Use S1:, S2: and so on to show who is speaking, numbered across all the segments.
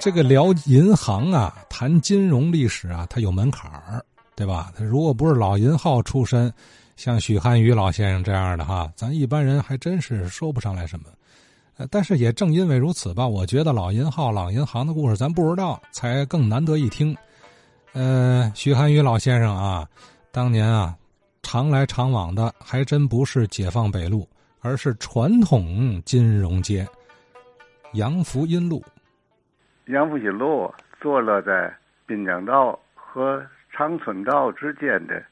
S1: 这个聊银行啊，谈金融历史啊，它有门槛儿，对吧？如果不是老银号出身，像许汉宇老先生这样的哈，咱一般人还真是说不上来什么。但是也正因为如此吧，我觉得老银号、老银行的故事咱不知道，才更难得一听。呃，许汉宇老先生啊，当年啊，常来常往的还真不是解放北路，而是传统金融街——杨福荫路。
S2: 杨福新路坐落在滨江道和长春道之间的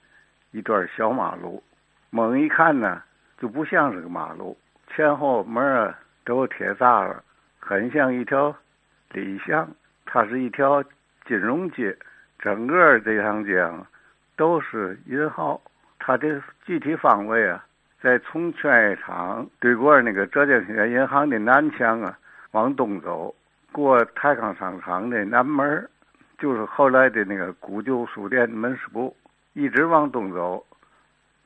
S2: 一段小马路，猛一看呢，就不像是个马路，前后门啊都铁栅栏，很像一条里巷。它是一条金融街，整个这条街啊都是银号。它的具体方位啊，在从劝业场对过那个浙江兴业银行的南墙啊，往东走。过泰康商场的南门就是后来的那个古旧书店门市部，一直往东走，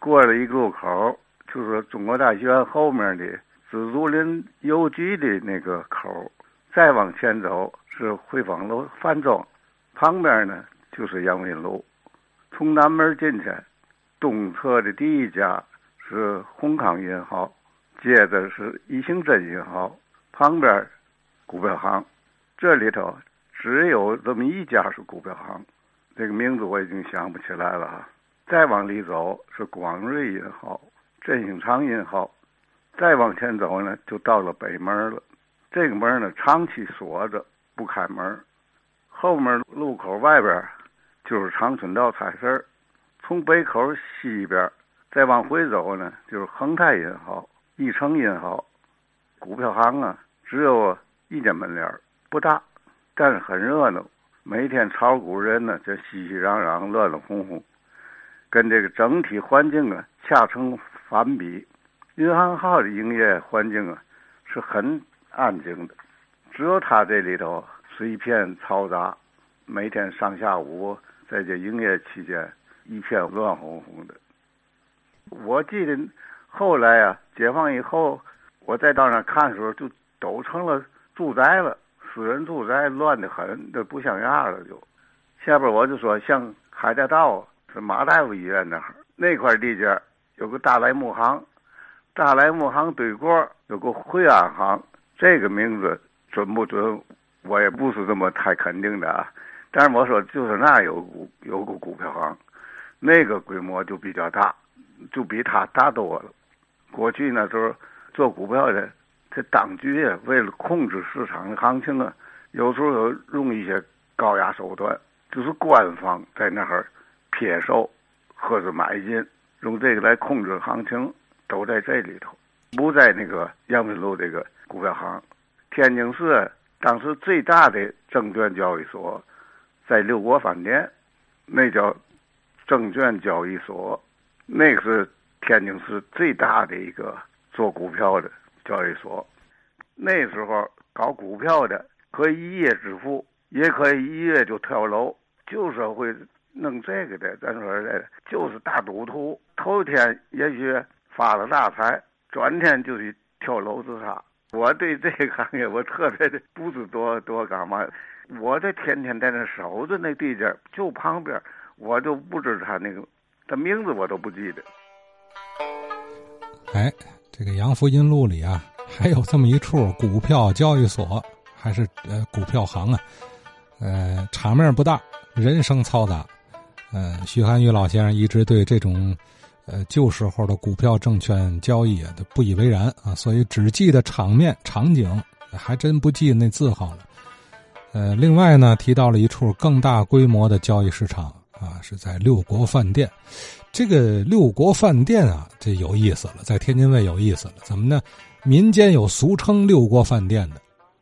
S2: 过了一个路口，就是中国大学后面的紫竹林邮局的那个口，再往前走是汇丰楼饭庄，旁边呢就是杨云路。从南门进去，东侧的第一家是宏康银行，接着是宜兴镇银行，旁边股票行。这里头只有这么一家是股票行，这个名字我已经想不起来了哈。再往里走是广瑞银行、振兴昌银行，再往前走呢就到了北门了。这个门呢长期锁着不开门，后面路口外边就是长春道菜市从北口西边再往回走呢就是恒泰银行、益成银行。股票行啊只有一间门脸不大，但是很热闹。每天炒股人呢，就熙熙攘攘、乱乱哄哄，跟这个整体环境啊恰成反比。银行号的营业环境啊是很安静的，只有他这里头是一片嘈杂。每天上下午在这营业期间，一片乱哄哄的。我记得后来啊，解放以后，我再到那看的时候，就都成了住宅了。私人住宅乱得很，都不像样了。就下边我就说，像海大道是马大夫医院那儿那块地界有个大来木行，大来木行对过有个惠安行，这个名字准不准？我也不是这么太肯定的啊。但是我说，就是那有股有个股票行，那个规模就比较大，就比他大多了。过去那时候做股票的。这当局啊，为了控制市场的行情啊，有时候用一些高压手段，就是官方在那儿撇售或者买进，用这个来控制行情，都在这里头，不在那个杨梅路这个股票行。天津市当时最大的证券交易所，在六国饭店，那叫证券交易所，那个是天津市最大的一个做股票的。交易所那时候搞股票的可以一夜致富，也可以一夜就跳楼，就是会弄这个的。咱说这就是大赌徒，头一天也许发了大财，转天就去跳楼自杀。我对这个行业我特别的不知多多干嘛，我这天天在那守着那地界，就旁边，我就不知他那个他名字我都不记得。
S1: 哎。这个杨福荫路里啊，还有这么一处股票交易所，还是呃股票行啊，呃场面不大，人声嘈杂。呃，徐汉玉老先生一直对这种呃旧时候的股票证券交易啊都不以为然啊，所以只记得场面场景，还真不记那字号了。呃，另外呢，提到了一处更大规模的交易市场啊，是在六国饭店。这个六国饭店啊，这有意思了，在天津卫有意思了。怎么呢？民间有俗称六国饭店的，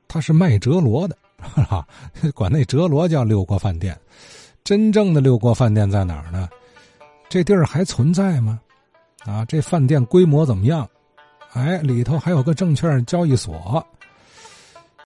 S1: 他是卖折罗的，哈哈，管那折罗叫六国饭店。真正的六国饭店在哪儿呢？这地儿还存在吗？啊，这饭店规模怎么样？哎，里头还有个证券交易所，